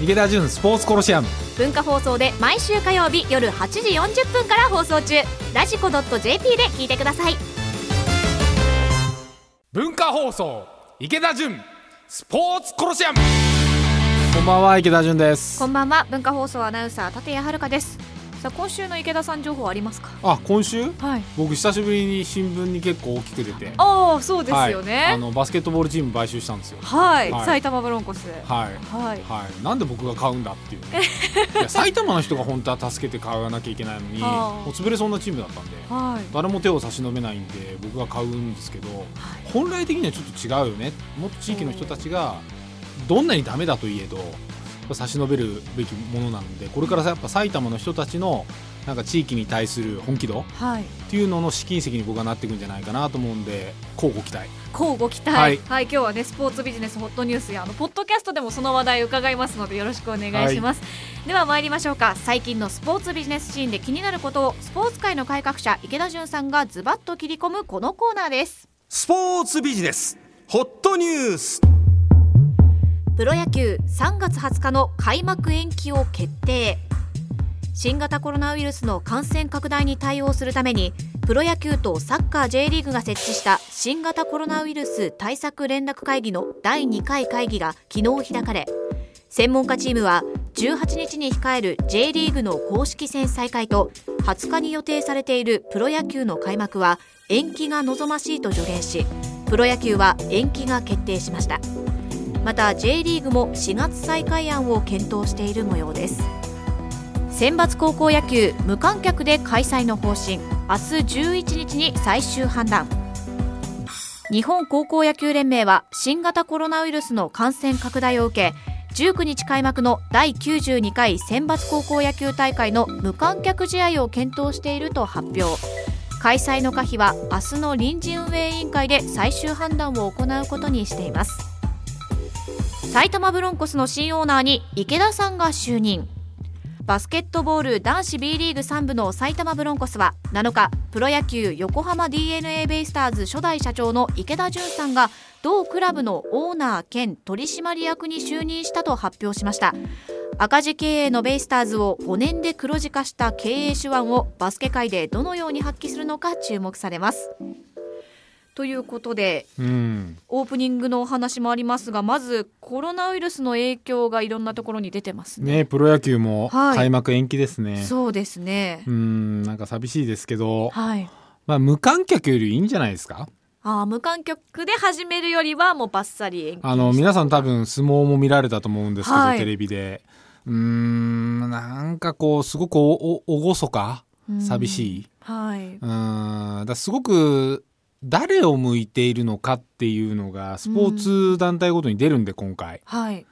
池田純スポーツコロシアム。文化放送で毎週火曜日夜8時40分から放送中。ラジコ .jp で聞いてください。文化放送池田純スポーツコロシアム。こんばんは池田純です。こんばんは文化放送アナウンサー立谷遥ですさあ今週の池田さん情報ありますか？あ今週？はい。僕久しぶりに新聞に結構大きく出て。ああそうですよはい、あねのバスケットボールチーム買収したんですよ。はい、はい。埼玉ブロンコス。はい。はい。はい、なんで僕が買うんだっていうね。い や埼玉の人が本当は助けて買わなきゃいけないのにはあもう潰れそうなチームだったんではい。誰も手を差し伸べないんで僕が買うんですけど本来的にはちょっと違うよね。もっと地域の人たちがどんなにダメだといえど差し伸べるべきものなのでこれからやっぱ埼玉の人たちのなんか地域に対する本気度っはい。ていうのの試金石に僕はなっていくんじゃないかなと思うんで乞うご期待。交互期待。ははいい、今日はねスポーツビジネスホットニュースやあのポッドキャストでもその話題伺いますのでよろしくお願いします、では参りましょうか。最近のスポーツビジネスシーンで気になることをスポーツ界の改革者池田純さんがズバッと切り込むこのコーナーです。スポーツビジネスホットニュースプロ野球3月20日の開幕延期を決定。新型コロナウイルスの感染拡大に対応するためにプロ野球とサッカー J リーグが設置した新型コロナウイルス対策連絡会議の第2回会議が昨日開かれ専門家チームは18日に控える J リーグの公式戦再開と20日に予定されているプロ野球の開幕は延期が望ましいと助言しプロ野球は延期が決定しました。また J リーグも4月再開案を検討している模様です。選抜高校野球無観客で開催の方針。明日11日に最終判断。日本高校野球連盟は新型コロナウイルスの感染拡大を受け19日開幕の第92回選抜高校野球大会の無観客試合を検討していると発表。開催の可否は明日の臨時運営委員会で最終判断を行うことにしています。埼玉ブロンコスの新オーナーに池田さんが就任。バスケットボール男子 B リーグ3部の埼玉ブロンコスは7日プロ野球横浜 d n a ベイスターズ初代社長の池田純さんが同クラブのオーナー兼取締役に就任したと発表しました。赤字経営のベイスターズを5年で黒字化した経営手腕をバスケ界でどのように発揮するのか注目されます。ということでうん。オープニングのお話もありますがまずコロナウイルスの影響がいろんなところに出てますね。ねプロ野球もはい。開幕延期ですね、そうですね。う。んなんか寂しいですけど、はい。まあ、無観客よりいいんじゃないですか？ああ無観客で始めるよりはもうバッサリ延期。あの皆さん多分相撲も見られたと思うんですけど、はい。テレビで。うーんなんかこうすごくおお厳か？寂しい。はい。うーんだすごく誰を向いているのかっていうのがスポーツ団体ごとに出るんで今回はい。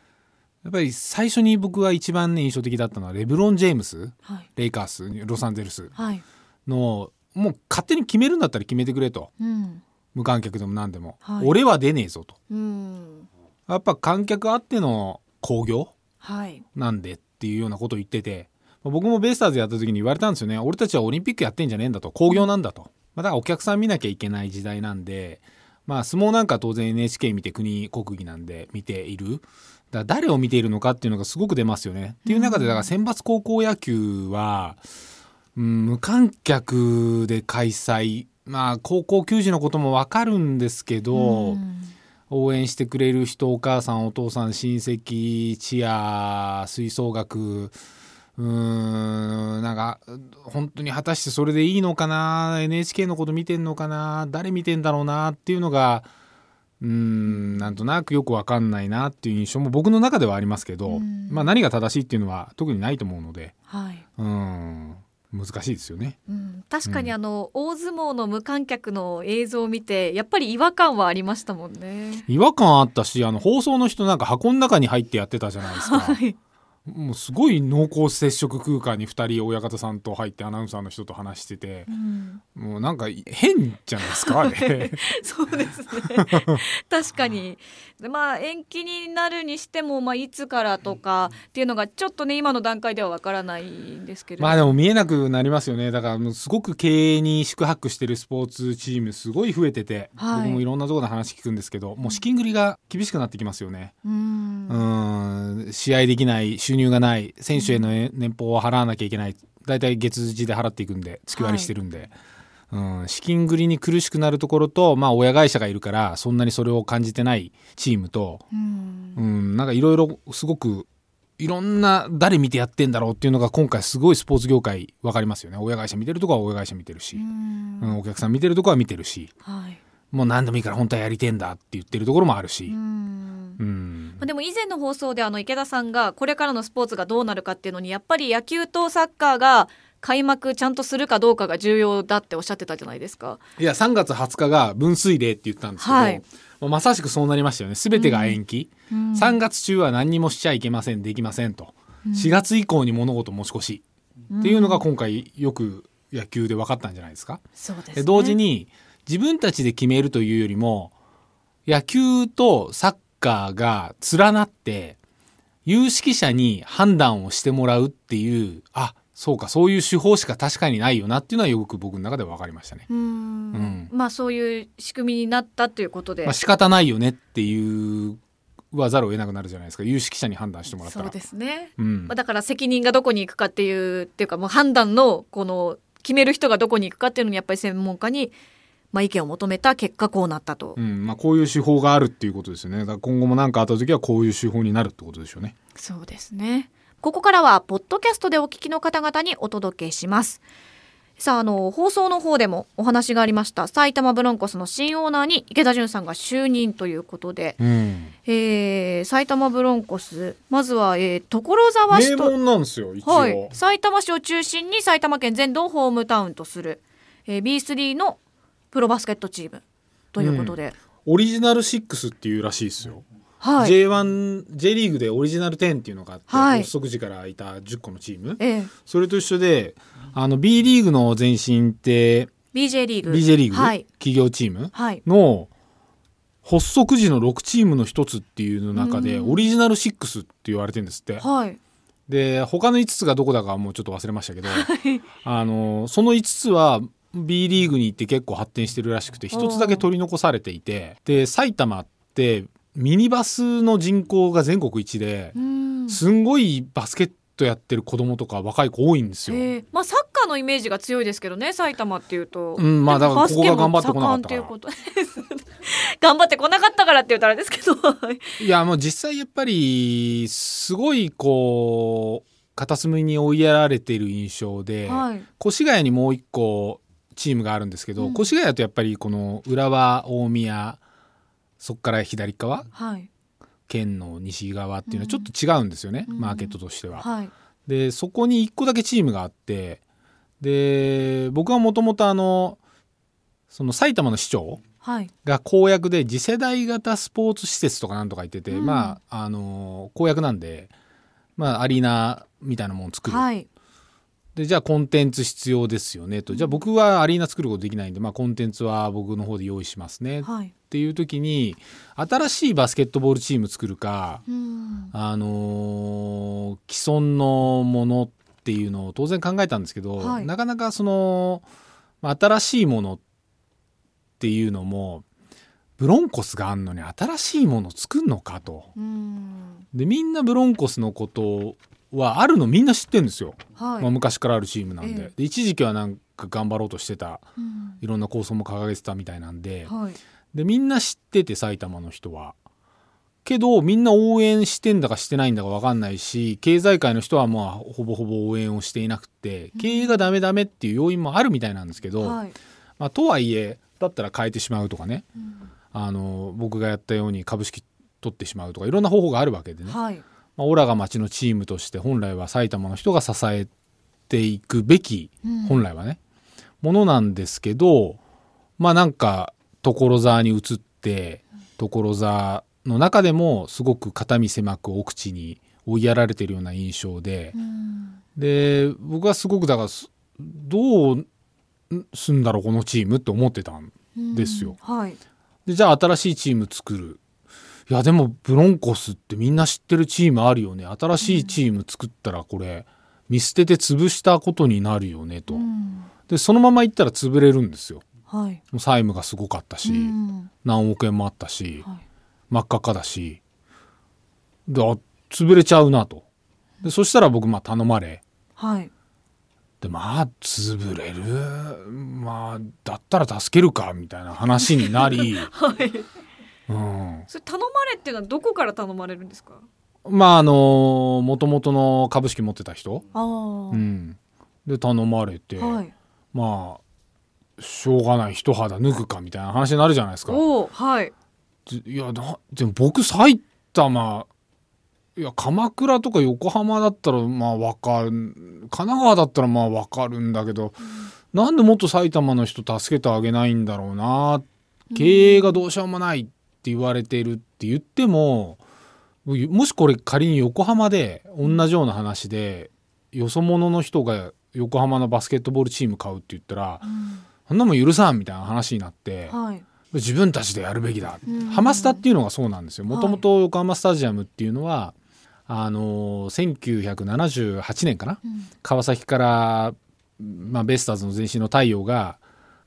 やっぱり最初に僕が一番ね印象的だったのはレブロン・ジェームスはい。レイカースロサンゼルスはい。のもう勝手に決めるんだったら決めてくれとうん。無観客でも何でも、はい俺は出ねえぞとうん。やっぱ観客あっての興行はい。なんでっていうようなことを言っててまあ僕もベイスターズやった時に言われたんですよね俺たちはオリンピックやってんじゃねえんだと興行なんだと、まあ、だからお客さん見なきゃいけない時代なんでまあ相撲なんか当然 NHK 見て国国技なんで見ている。だ誰を見ているのかっていうのがすごく出ますよね。っていう中でだから選抜高校野球は、うん、無観客で開催。まあ高校球児のこともわかるんですけど、うん。応援してくれる人お母さんお父さん親戚チア吹奏楽うーんなんか本当に果たしてそれでいいのかな？NHK のこと見てんのかな？誰見てんだろうな？っていうのがうーんなんとなくよくわかんないなっていう印象も僕の中ではありますけど、うんまあ、何が正しいっていうのは特にないと思うのではい。うん難しいですよね。うん、確かにあの、大相撲の無観客の映像を見てやっぱり違和感はありましたもんね。違和感あったしあの放送の人なんか箱の中に入ってやってたじゃないですか。はい。もうすごい濃厚接触空間に2人親方さんと入ってアナウンサーの人と話しててうん、もうなんか変じゃないですかあれ そうですね。確かに。でまあ延期になるにしてもまあいつからとかっていうのがちょっとね今の段階ではわからないんですけれど。まあでも見えなくなりますよねだからすごく経営に宿泊してるスポーツチームすごい増えてて、はい僕もいろんなところで話聞くんですけどもう資金繰りが厳しくなってきますよね。うん。うん試合できない収入がない選手へのね年俸を払わなきゃいけない。大体月次で払っていくんで月割りしてるんで、うん、資金繰りに苦しくなるところと、まあ、親会社がいるからそんなにそれを感じてないチームと、うん。うん、なんかいろいろすごくいろんな誰見てやってんだろうっていうのが今回すごいスポーツ業界分かりますよね。親会社見てるとこは親会社見てるし、うん。うん、お客さん見てるとこは見てるしはい。もう何でもいいから本当はやりてんだって言ってるところもあるし。う、んでも以前の放送であの池田さんがこれからのスポーツがどうなるかっていうのにやっぱり野球とサッカーが開幕ちゃんとするかどうかが重要だっておっしゃってたじゃないですか。いや3月20日が分水嶺って言ったんですけど、はい。まさしくそうなりましたよね。全てが延期、3月中は何にもしちゃいけませんできませんと、4月以降に物事持ち越しっていうのが今回よく野球で分かったんじゃないですか。そうです、ね、で同時に自分たちで決めるというよりも野球とサッカーが連なって有識者に判断をしてもらうっていうあそうかそういう手法しか確かにないよなっていうのはよく僕の中では分かりましたね。うんうんまあそういう仕組みになったということで、まあ仕方ないよねっていうわざるを得なくなるじゃないですか有識者に判断してもらったら。そうですね。うんまあだから責任がどこに行くかっていうっていうかもう判断のこの決める人がどこに行くかっていうのにやっぱり専門家にまあ意見を求めた結果こうなったと。うん。まあ、こういう手法があるっていうことですよね。だから今後も何かあった時はこういう手法になるってことでしょうね。そうですね。ここからは、ポッドキャストでお聞きの方々にお届けします。さあ、あの、放送の方でもお話がありました、埼玉ブロンコスの新オーナーに池田純さんが就任ということで、うん、えー、埼玉ブロンコス、まずは、えー、所沢市と、名門なんですよ一応、はい、埼玉市を中心に埼玉県全土をホームタウンとする、えー、B3 のプロバスケットチームということで、オリジナル6っていうらしいですよ。はい。J1、J リーグでオリジナル10っていうのがあって、はい発足時からいた10個のチーム。えー、それと一緒で、あの B リーグの前身って、BJ リーグ。BJ リーグ、はい。企業チーム？はい。の発足時の6チームの一つっていうの中で、うんオリジナル6って言われてるんですって。はい。で、他の5つがどこだかはもうちょっと忘れましたけど、あの、その5つは B リーグに行って結構発展してるらしくて、一つだけ取り残されていて、で、埼玉ってミニバスの人口が全国一でう、ん。すんごいバスケットやってる子供とか若い子多いんですよ。え。ーまあサッカーのイメージが強いですけどね埼玉っていうと、うんまあだからここが頑張ってこなかったから。頑張ってこなかったからって言ったらですけど。いや、もう実際やっぱり、すごいこう、片隅に追いやられてる印象で、はい。越谷にもう一個チームがあるんですけど、うん。越谷だとやっぱりこの浦和大宮そこから左側？はい。県の西側っていうのはうん。ちょっと違うんですよね、うん。マーケットとしては。はい。でそこに一個だけチームがあってで僕はもともとあのその埼玉の市長はい。が公約で次世代型スポーツ施設とかなんとか言ってて、うん。まああの公約なんで、まあ、アリーナみたいなものを作る、はいでじゃあコンテンツ必要ですよねと。じゃあ僕はアリーナ作ることできないんで、まあ、コンテンツは僕の方で用意しますねっはい。ていう時に新しいバスケットボールチーム作るか、うん。あのー既存のものっていうのを当然考えたんですけど、はい。なかなかその、まあ新しいものっていうのもブロンコスがあんのに新しいもの作るのかと。うん。でみんなブロンコスのことはあるのみんな知ってるんですよ、はい。まあ、昔からあるチームなんで,、ええ。で一時期はなんか頑張ろうとしてたうん。いろんな構想も掲げてたみたいなんで。はい。でみんな知ってて埼玉の人は。けどみんな応援してんだかしてないんだか分かんないし経済界の人はまあほぼほぼ応援をしていなくて経営がダメダメっていう要因もあるみたいなんですけど、はい。まあ、とはいえだったら変えてしまうとかね。うん。あの僕がやったように株式取ってしまうとかいろんな方法があるわけでね、はいまあ、オラが町のチームとして本来は埼玉の人が支えていくべきうん。本来はね、ものなんですけどまあなんか所沢に移って所沢の中でもすごく肩身狭く奥地に追いやられてるような印象でうん。で僕はすごくだからすどうすんだろうこのチームって思ってたんですよ。うん。はい。でじゃあ新しいチーム作るいやでもブロンコスってみんな知ってるチームあるよね。新しいチーム作ったらこれ見捨てて潰したことになるよねと、うん。でそのままいったら潰れるんですよ。はい。もう債務がすごかったし、うん。何億円もあったしはい。真っ赤っかだし。であ潰れちゃうなと。でそしたら僕まあ頼まれ。はい。でまあ潰れる？まあだったら助けるかみたいな話になり、はいうん、それ頼まれっていうのはどこから頼まれるんですか？まああのもともとの株式持ってた人、うん、で頼まれて、はい。まあしょうがない一肌脱ぐかみたいな話になるじゃないですか。はい。でいやなでも僕埼玉いや鎌倉とか横浜だったらまあわかる。神奈川だったらまあわかるんだけど、なんでもっと埼玉の人助けてあげないんだろうな。経営がどうしようもない。って言われてるって言ってももしこれ仮に横浜で同じような話でよそ者の人が横浜のバスケットボールチーム買うって言ったら、そんなもん許さんみたいな話になって。はい。自分たちでやるべきだ、うん。ハマスタっていうのがそうなんですよ。はい。もともと横浜スタジアムっていうのはあのー1978年かな、うん。川崎から、まあ、ベイスターズの前身の太陽が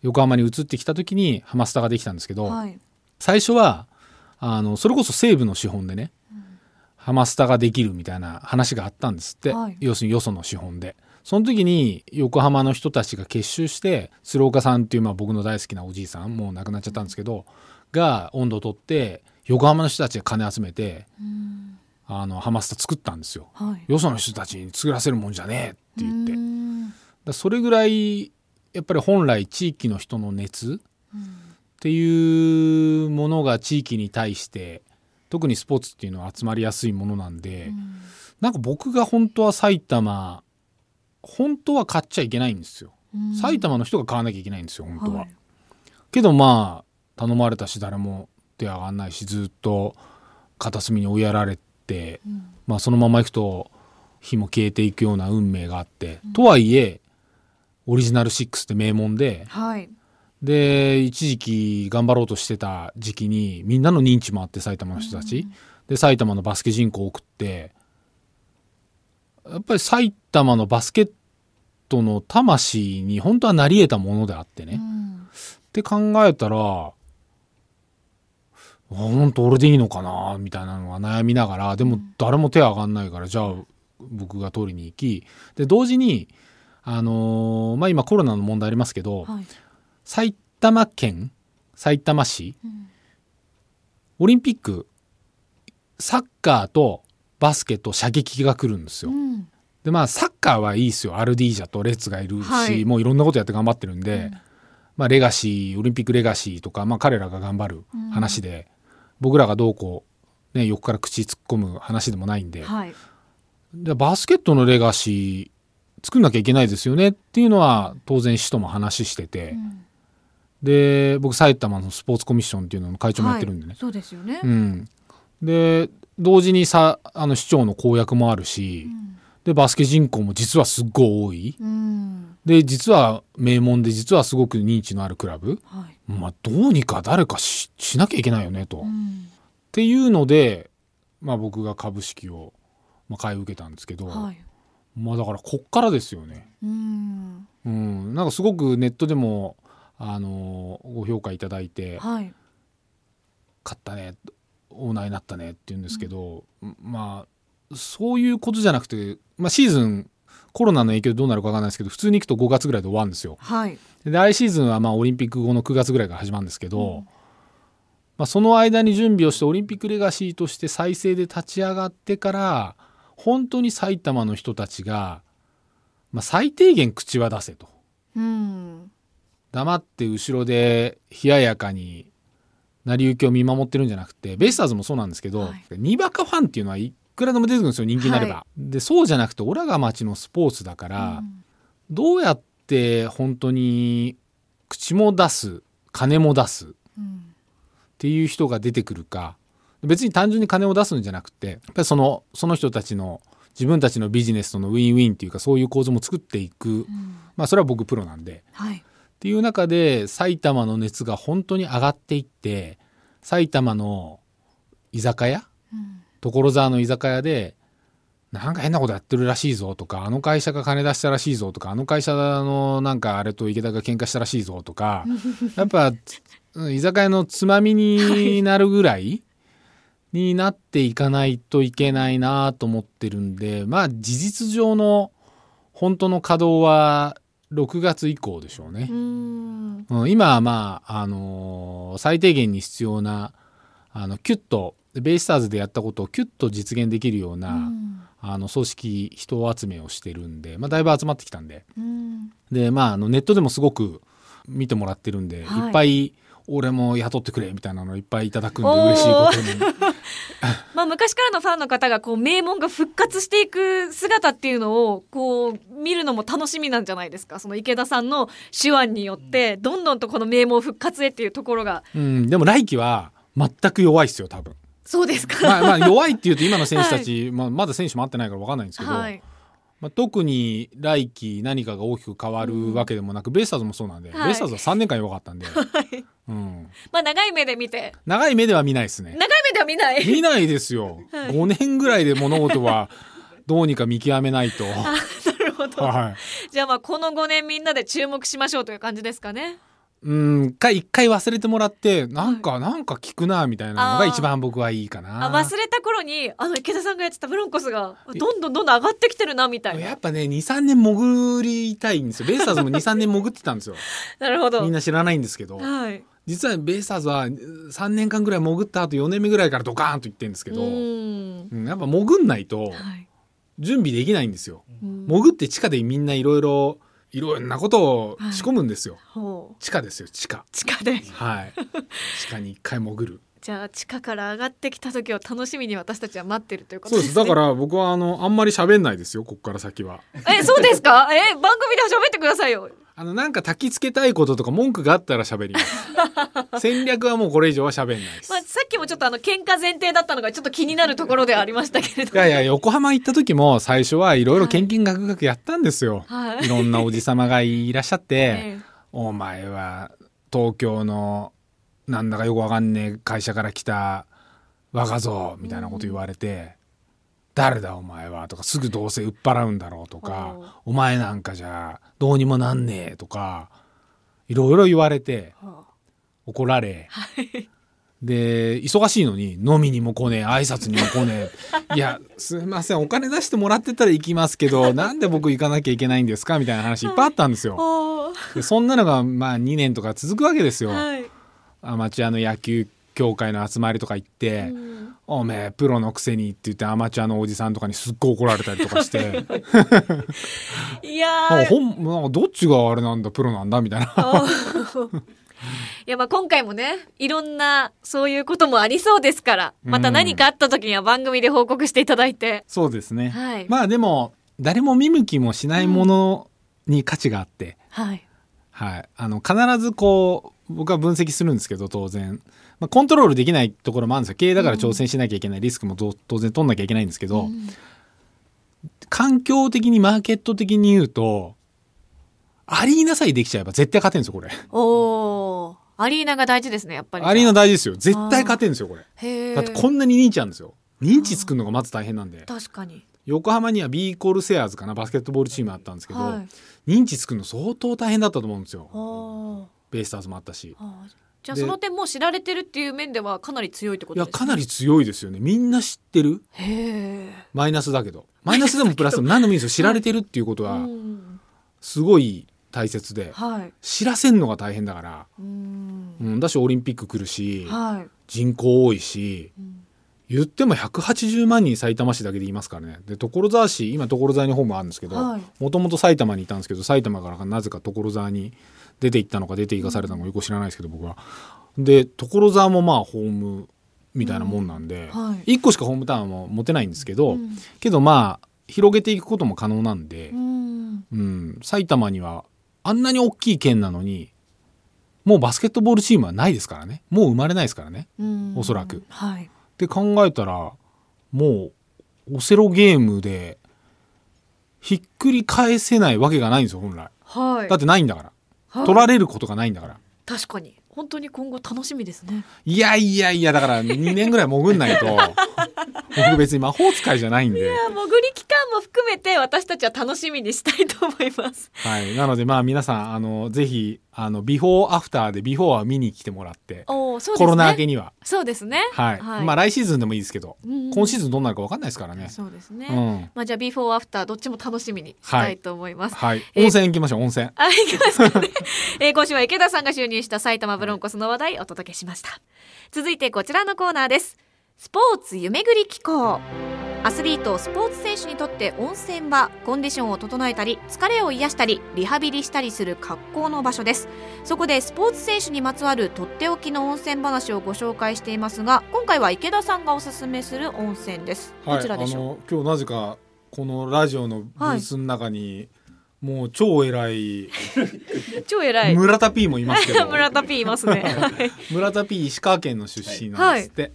横浜に移ってきた時にハマスタができたんですけど、はい最初はあのそれこそ西武の資本でね、ハマスタができるみたいな話があったんですって、はい。要するによその資本で。その時に横浜の人たちが結集して鶴岡さんっていうまあ僕の大好きなおじいさんもう亡くなっちゃったんですけどが温度を取って横浜の人たちが金集めてうん。あのハマスタ作ったんですよ。はい。よその人たちに作らせるもんじゃねえって言って。だそれぐらいやっぱり本来地域の人の熱っていうものが地域に対して特にスポーツっていうのは集まりやすいものなんで、なんか僕が本当は埼玉本当は買っちゃいけないんですよ。うん。埼玉の人が買わなきゃいけないんですよ本当は。はい。けどまあ頼まれたし誰も手上がんないしずっと片隅に追いやられて、うん。まあ、そのまま行くと火も消えていくような運命があって、とはいえオリジナル6って名門ではいで一時期頑張ろうとしてた時期にみんなの認知もあって埼玉の人たち、で埼玉のバスケ人口を送ってやっぱり埼玉のバスケットの魂に本当はなり得たものであってね、っうん。て考えたらあ本当俺でいいのかなみたいなのが悩みながらでも誰も手上がんないからじゃあ僕が取りに行き。で同時にあのーまあ今コロナの問題ありますけど、はい埼玉県埼玉市うん。オリンピックサッカーとバスケと射撃が来るんですよ。うん。でまあサッカーはいいですよ。アルディージャとレッツがいるし、はい。もういろんなことやって頑張ってるんで、うん。まあ、レガシーオリンピックレガシーとか、まあ、彼らが頑張る話で、僕らがどうこう、ね、横から口突っ込む話でもないんで、はい。でバスケットのレガシー作んなきゃいけないですよねっていうのは当然市とも話してて。うんで僕埼玉のスポーツコミッションっていうのの会長もやってるんでね、はい。そうですよね。うん、で同時にさあの市長の公約もあるし、でバスケ人口も実はすっごい多い。うん。で実は名門で実はすごく認知のあるクラブ、はい。まあ、どうにか誰かししなきゃいけないよねと、っうん。ていうので、まあ、僕が株式を、まあ、買い受けたんですけど、はい。まあだからこっからですよね。うん。うん、なんかすごくネットでもあのご評価いただいて、はい勝ったねオーナーになったねって言うんですけど、まあそういうことじゃなくて、まあ、シーズンコロナの影響でどうなるかわかんないですけど普通に行くと5月ぐらいで終わるんですよ。はいで来シーズンはまあオリンピック後の9月ぐらいから始まるんですけど、まあ、その間に準備をしてオリンピックレガシーとして再生で立ち上がってから本当に埼玉の人たちが、まあ、最低限口は出せと。うん黙って後ろで冷ややかに成り行きを見守ってるんじゃなくてベイスターズもそうなんですけど、はい。にわかファンっていうのはいくらでも出てくるんですよ人気になれば。はでそうじゃなくてオラが町のスポーツだから、うん。どうやって本当に口も出す金も出すっうんていう人が出てくるか。別に単純に金を出すんじゃなくてやっぱりそのその人たちの自分たちのビジネスとのウィンウィンっていうかそういう構造も作っていく、うん。まあそれは僕プロなんで。はいっていう中で埼玉の熱が本当に上がっていって埼玉の居酒屋うん。所沢の居酒屋でなんか変なことやってるらしいぞとかあの会社が金出したらしいぞとかあの会社のなんかあれと池田が喧嘩したらしいぞとか やっぱうん居酒屋のつまみになるぐらいになっていかないといけないなと思ってるんで、まあ事実上の本当の稼働は6月以降でしょうねう。んうん、今はまあ、あのー最低限に必要な、あの、キュッと、ベイスターズでやったことをキュッと実現できるような、うんあの、組織、人集めをしてるんで、まあ、だいぶ集まってきたんで。うんで、まあ、あの、ネットでもすごく見てもらってるんで、はいいっぱい、俺も雇ってくれ、みたいなのいっぱいいただくんで、嬉しいことに。まあ、昔からのファンの方がこう名門が復活していく姿っていうのをこう見るのも楽しみなんじゃないですか。その池田さんの手腕によってどんどんとこの名門復活へっていうところが。うん、でも来季は、全く弱いっすよ、多分。そうですか、まあ、まあ、弱いっていうと今の選手たち、まあ、まだ選手も会ってないから分かんないんですけど、はいまあ、特に来季何かが大きく変わるわけでもなく、ベイスターズもそうなんで、はい。ベイスターズは3年間弱かったんで、はい。うん、まあ長い目で見て。長い目では見ないですね。長い目では見ない。見ないですよ、はい。5年ぐらいで物事はどうにか見極めないと、なるほど、はい、じゃあまあこの5年みんなで注目しましょうという感じですかねうんか一回忘れてもらってなんか、なんか聞くなみたいなのが一番僕はいいかな。あ忘れた頃にあの池田さんがやってたブロンコスがどんどんどんどん上がってきてるなみたいな。やっぱね23年潜りたいんですよ。ベイスターズも 23年潜ってたんですよ。なるほど。みんな知らないんですけど。はい。実はベイスターズは3年間ぐらい潜った後4年目ぐらいからドカーンといってるんですけど、うん。うんやっぱ潜んないとはい。準備できないんですよ。うん。潜って地下でみんないろいろいろんなことを仕込むんですよ。ほう地下ですよ地下。地下ではい。地下に一回潜る。じゃあ地下から上がってきた時を楽しみに私たちは待ってるということそうです。ですね。だから僕はあのあんまり喋んないですよ。ここから先は。えそうですか？え番組で喋ってくださいよ。あのなんか焚きつけたいこととか文句があったら喋ります。戦略はもうこれ以上は喋んないです。まあさっきもちょっとあの喧嘩前提だったのがちょっと気になるところではありましたけれど。いやいや横浜行った時も最初はいろいろ献金額々やったんですよ。はいいろんなおじさまがいらっしゃって。えお前は東京のなんだかよくわかんねえ会社から来た若造みたいなこと言われて、誰だお前はとかすぐどうせ売っ払うんだろうとかお前なんかじゃどうにもなんねえとかいろいろ言われて怒られで忙しいのに飲みにも来ねえ挨拶にも来ねえ いやすいませんお金出してもらってたら行きますけど なんで僕行かなきゃいけないんですかみたいな話いっぱいあったんですよ。そんなのがまあ2年とか続くわけですよ。はい。アマチュアの野球協会の集まりとか行ってうん「おめえプロのくせに」って言ってアマチュアのおじさんとかにすっごい怒られたりとかして。いや。ほんなんかどっちがあれなんだプロなんだみたいな。いやまあ今回もねいろんなそういうこともありそうですからまた何かあった時には番組で報告していただいて、そうですね、はい。まあでも誰も見向きもしないものに価値があって、はいはい、あの必ずこう僕は分析するんですけど当然、まあ、コントロールできないところもあるんですよ。経営だから挑戦しなきゃいけない、リスクもと当然取んなきゃいけないんですけど、うん。環境的にマーケット的に言うとアリーナさえできちゃえば絶対勝てるんですよこれ。おー。アリーナが大事ですねやっぱり。アリーナ大事ですよ。絶対勝てるんですよこれ。だってこんなに認知あるんですよ。認知作るのがまず大変なんで。確かに。横浜には B コールセアーズかなバスケットボールチームあったんですけど、はい。認知作るの相当大変だったと思うんですよ。ベイスターズもあったしじゃあでその点もう知られてるっていう面ではかなり強いってこいとですね。やかなり強いですよね。みんな知ってる？へえ。マイナスだけど。マイナスでもプラスでも何でもいいんですよ。知られてるっていうことはうん。すごい大切ではい。知らせんのが大変だから、うん。うん、だしオリンピック来るしはい。人口多いしうん。言っても180万人埼玉市だけでいますからね。で所沢市今所沢にホームあるんですけどはい。もともと埼玉にいたんですけど埼玉からなぜか所沢に出て行ったのか出て行かされたのかよく知らないですけど僕は。で所沢もまあホームみたいなもんなんで、うん。はい。1個しかホームタウンも持てないんですけど、うん。けどまあ広げていくことも可能なんでう、ん。うん、埼玉にはあんなに大きい県なのにもうバスケットボールチームはないですからね。もう生まれないですからね。うん。おそらく。はい。って考えたらもうオセロゲームでひっくり返せないわけがないんですよ本来。はい。だってないんだから、はい取られることがないんだから。確かに。本当に今後楽しみですね。いやいやいやだから2年ぐらい潜んないと。僕別に魔法使いじゃないんで、潜り期間も含めて私たちは楽しみにしたいと思います。はい、なのでまあ皆さんあのぜひあのビフォーアフターでビフォーは見に来てもらって、おーそうですね。コロナ明けには。そうですね。はい、まあ来シーズンでもいいですけど、うん今シーズンどうなるか分かんないですからね。そうですね、うん。まあじゃあビフォーアフターどっちも楽しみにしたいと思います、はい。えー温泉行きましょう温泉。あ、いきますかね。えー今週は池田さんが就任した埼玉ブロンコスの話題をお届けしました。続いてこちらのコーナーです。スポーツ夢ぐり機構。アスリート、スポーツ選手にとって温泉はコンディションを整えたり、疲れを癒したり、リハビリしたりする格好の場所です。そこでスポーツ選手にまつわるとっておきの温泉話をご紹介していますが、今回は池田さんがおすすめする温泉です。どちらでしょう、今日なぜかこのラジオのブースの中に、もう超偉い 超偉い。村田 P もいますけど 村田 P いますね。はい村田 P 石川県の出身なんですって、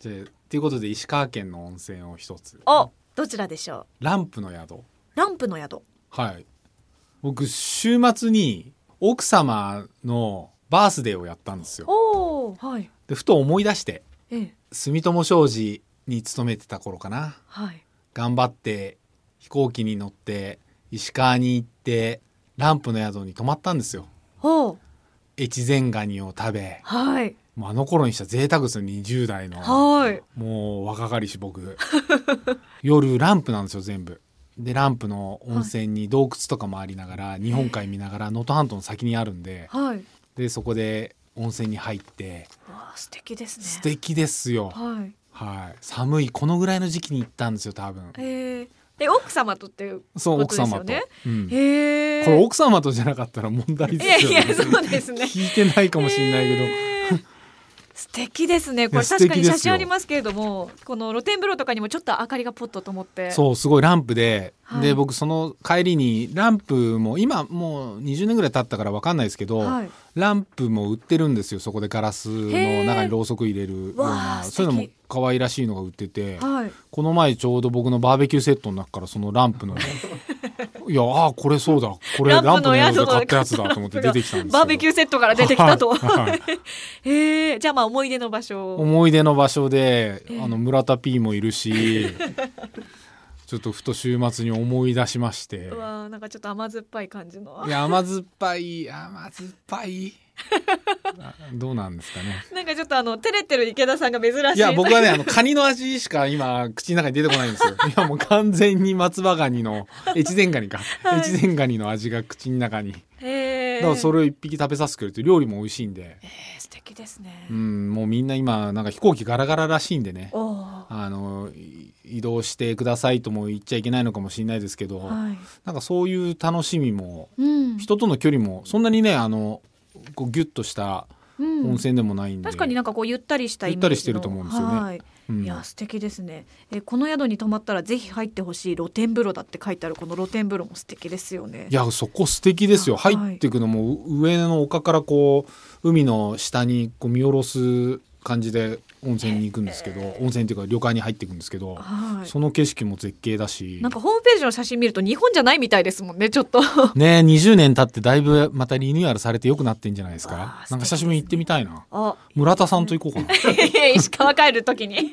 じゃあということで石川県の温泉を一つ。お、どちらでしょう？ランプの宿。ランプの宿。はい。僕週末に奥様のバースデーをやったんですよ。おお、はい。でふと思い出してええ、住友商事に勤めてた頃かな。はい。頑張って飛行機に乗って石川に行ってランプの宿に泊まったんですよ。越前ガニを食べ。はい。あの頃にした贅沢ですよ20代の。はい。もう若かりし僕。夜ランプなんですよ全部。でランプの温泉に洞窟とかもありながら、日本海見ながら能登半島の先にあるんで。はい。でそこで温泉に入って。素敵ですね。素敵ですよ、はい。はい、寒いこのぐらいの時期に行ったんですよ多分。ええで、奥様とっていうそうこと奥様と、ですよね。うん、へえ。これ奥様とじゃなかったら問題いですよね。やいや、そうですね。聞いてないかもしれないけど、素敵ですね。これ確かに写真ありますけれども、この露天風呂とかにもちょっと明かりがポッと灯って。そうすごいランプで、はいで僕その帰りにランプも今もう20年ぐらい経ったから分かんないですけど、はい。ランプも売ってるんですよそこでガラスの中にろうそく入れるようわなあそういうのも可愛らしいのが売っててはい。この前ちょうど僕のバーベキューセットの中からそのランプのいやあーこれそうだこれランプの宿で買ったやつだと思って 出てきたんですバーベキューセットから出てきたと。はい へえ。じゃあまあ思い出の場所を。思い出の場所で、ええあの村田 P もいるし ちょっとふと週末に思い出しましてうわあなんかちょっと甘酸っぱい感じのい。や甘酸っぱい甘酸っぱいあ どうなんですかねなんかちょっとあの照れてる池田さんが珍しい。いや僕はねあのカニの味しか今口の中に出てこないんですよ いやもう完全に松葉ガニの越前ガニか、はい越前ガニの味が口の中に。だからそれを一匹食べさせてくれて料理も美味しいんでえー素敵ですね。うんもうみんな今なんか飛行機ガラガラらしいんでね。あのい移動してくださいとも言っちゃいけないのかもしれないですけど、はい。なんかそういう楽しみもうん。人との距離もそんなにねあのこうギュッとしたうん。温泉でもないんで、確かになんかこうゆったりしたゆったりしてると思うんですよね。はい。うん。いや素敵ですね。えこの宿に泊まったらぜひ入ってほしい露天風呂だって書いてあるこの露天風呂も素敵ですよね。いやそこ素敵ですよ。はい。入っていくのもう上の丘からこう海の下にこう見下ろす感じで温泉に行くんですけど温泉っていうか旅館に入っていくんですけど、はい。その景色も絶景だし。なんかホームページの写真見ると日本じゃないみたいですもんねちょっと。ね20年経ってだいぶまたリニューアルされて良くなってんじゃないですわか。あなんか久しぶりに行ってみたいな。あ村田さんと行こうかな。石川帰るときに。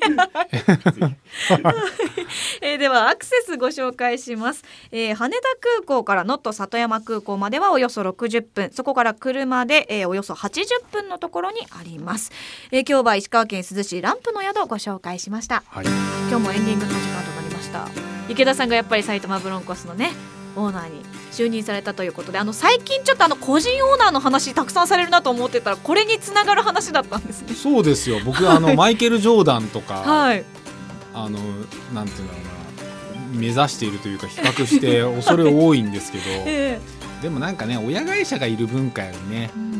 えーではアクセスご紹介します、えー羽田空港から能登里山空港まではおよそ60分。そこから車で、えーおよそ80分のところにあります、えー今日は石川県珠洲市ランプの宿をご紹介しました。はい。今日もエンディングの時間となりました。池田さんがやっぱり埼玉ブロンコスのねオーナーに就任されたということであの最近ちょっとあの個人オーナーの話たくさんされるなと思ってたらこれにつながる話だったんですね。そうですよ。僕あのマイケル・ジョーダンとか、はい。あのなんていうんだろうな目指しているというか比較して恐れ多いんですけど えでもなんかね親会社がいる文化よりねえうん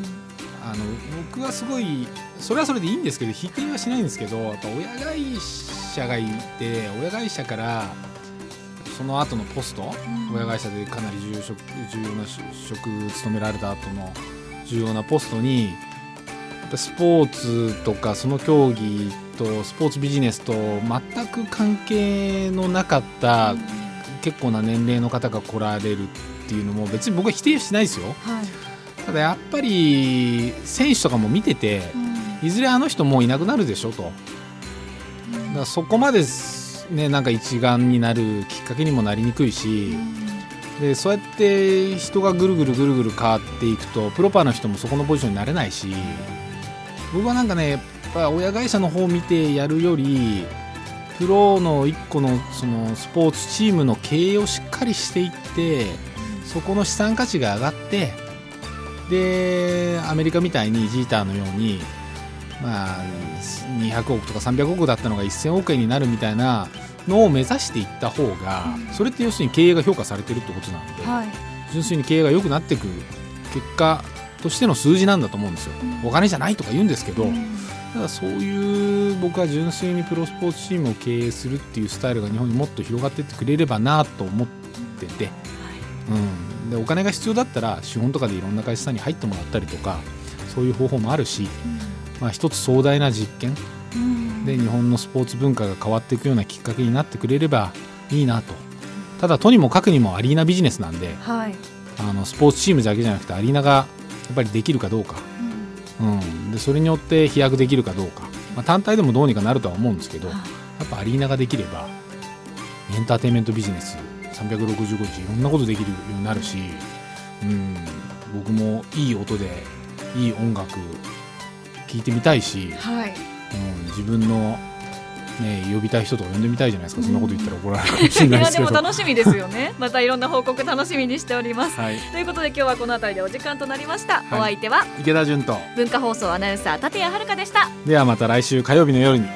僕はすごいそれはそれでいいんですけど否定はしないんですけどやっぱ親会社がいて親会社からその後のポスト親会社でかなり重要職重要な職務められた後の重要なポストにスポーツとかその競技とスポーツビジネスと全く関係のなかった結構な年齢の方が来られるっていうのも別に僕は否定しないですよ。はいただやっぱり選手とかも見てていずれあの人もういなくなるでしょと。だからそこまですねなんか一丸になるきっかけにもなりにくいしでそうやって人がぐるぐるぐるぐる変わっていくとプロパーの人もそこのポジションになれないし僕はなんかねやっぱ親会社の方を見てやるよりプロの1個のそのスポーツチームの経営をしっかりしていってそこの資産価値が上がってでアメリカみたいにジーターのようにまあ200億とか300億だったのが1000億円になるみたいなのを目指していった方が、それって要するに経営が評価されてるってことなので、はい。純粋に経営が良くなっていく結果としての数字なんだと思うんですよ、お金じゃないとか言うんですけど、ただそういう僕は純粋にプロスポーツチームを経営するっていうスタイルが日本にもっと広がっていってくれればなと思ってて、うん、でお金が必要だったら資本とかでいろんな会社さんに入ってもらったりとかそういう方法もあるし、まあ、一つ壮大な実験。で日本のスポーツ文化が変わっていくようなきっかけになってくれればいいなと。ただとにもかくにもアリーナビジネスなんではい。あのスポーツチームだけじゃなくてアリーナがやっぱりできるかどうか、うん、でそれによって飛躍できるかどうか、まあ、単体でもどうにかなるとは思うんですけどやっぱアリーナができればエンターテインメントビジネス365日いろんなことできるようになるし、うん、僕もいい音でいい音楽聴いてみたいし、はい。うん、自分の、ね、呼びたい人とか呼んでみたいじゃないですか、そんなこと言ったら怒られるかもしれないいやでですけど。も楽しみですよね。またいろんな報告楽しみにしております。はい、ということで今日はこの辺りでお時間となりました、い。お相手は？池田純と。文化放送アナウンサー立谷遥でした。ではまた来週火曜日の夜に